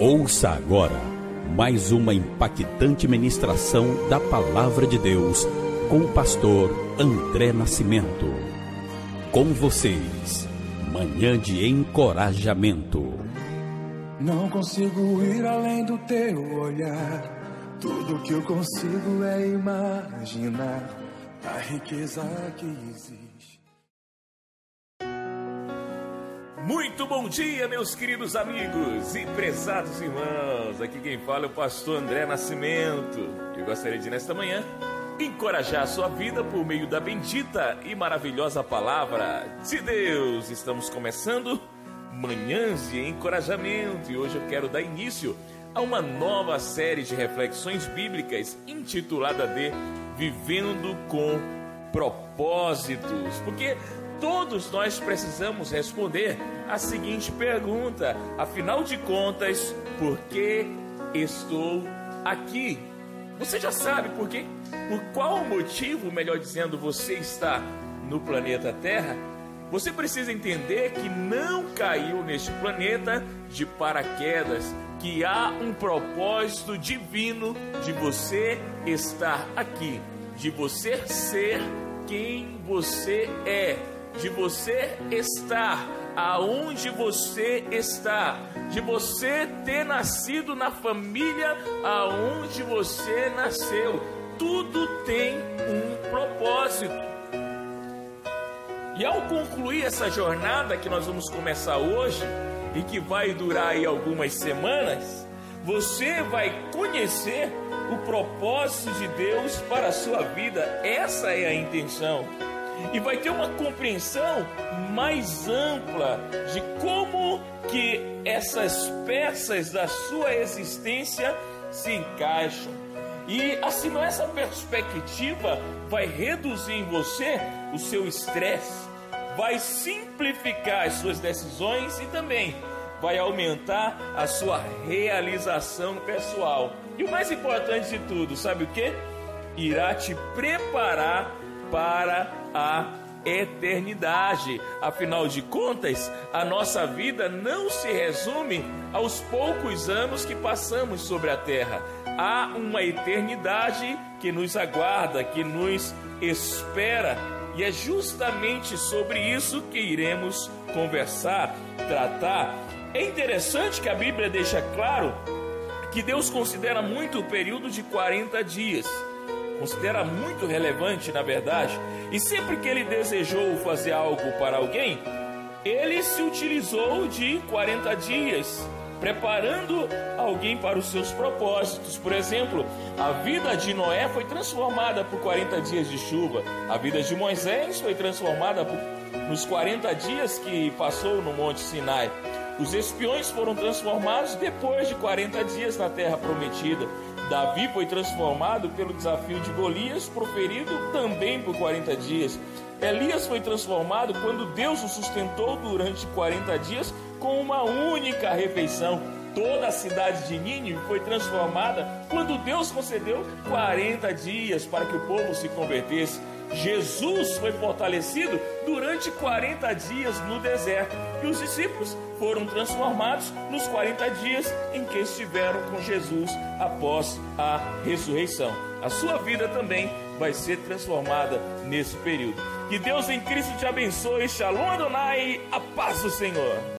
Ouça agora mais uma impactante ministração da Palavra de Deus com o pastor André Nascimento. Com vocês, Manhã de Encorajamento. Não consigo ir além do teu olhar. Tudo que eu consigo é imaginar a riqueza que existe. Muito bom dia, meus queridos amigos e prezados irmãos. Aqui quem fala é o pastor André Nascimento. Eu gostaria de, nesta manhã, encorajar a sua vida por meio da bendita e maravilhosa palavra de Deus. Estamos começando Manhãs de Encorajamento e hoje eu quero dar início a uma nova série de reflexões bíblicas intitulada de Vivendo com Propósitos. Porque todos nós precisamos responder a seguinte pergunta: afinal de contas, por que estou aqui? Você já sabe por quê? Por qual motivo, melhor dizendo, você está no planeta Terra? Você precisa entender que não caiu neste planeta de paraquedas, que há um propósito divino de você estar aqui, de você ser quem você é de você estar aonde você está, de você ter nascido na família aonde você nasceu. Tudo tem um propósito. E ao concluir essa jornada que nós vamos começar hoje e que vai durar aí algumas semanas, você vai conhecer o propósito de Deus para a sua vida. Essa é a intenção e vai ter uma compreensão mais ampla de como que essas peças da sua existência se encaixam. E assim, essa perspectiva vai reduzir em você o seu estresse, vai simplificar as suas decisões e também vai aumentar a sua realização pessoal. E o mais importante de tudo, sabe o que? Irá te preparar para a eternidade. Afinal de contas, a nossa vida não se resume aos poucos anos que passamos sobre a terra. Há uma eternidade que nos aguarda, que nos espera. E é justamente sobre isso que iremos conversar, tratar. É interessante que a Bíblia deixa claro que Deus considera muito o período de 40 dias considera muito relevante, na verdade, e sempre que ele desejou fazer algo para alguém, ele se utilizou de 40 dias, preparando alguém para os seus propósitos. Por exemplo, a vida de Noé foi transformada por 40 dias de chuva, a vida de Moisés foi transformada por, nos 40 dias que passou no Monte Sinai. Os espiões foram transformados depois de 40 dias na terra prometida. Davi foi transformado pelo desafio de Golias, proferido também por 40 dias. Elias foi transformado quando Deus o sustentou durante 40 dias com uma única refeição. Toda a cidade de Nínive foi transformada quando Deus concedeu 40 dias para que o povo se convertesse. Jesus foi fortalecido durante 40 dias no deserto e os discípulos foram transformados nos 40 dias em que estiveram com Jesus após a ressurreição. A sua vida também vai ser transformada nesse período. Que Deus em Cristo te abençoe. Shalom Adonai, a paz do Senhor.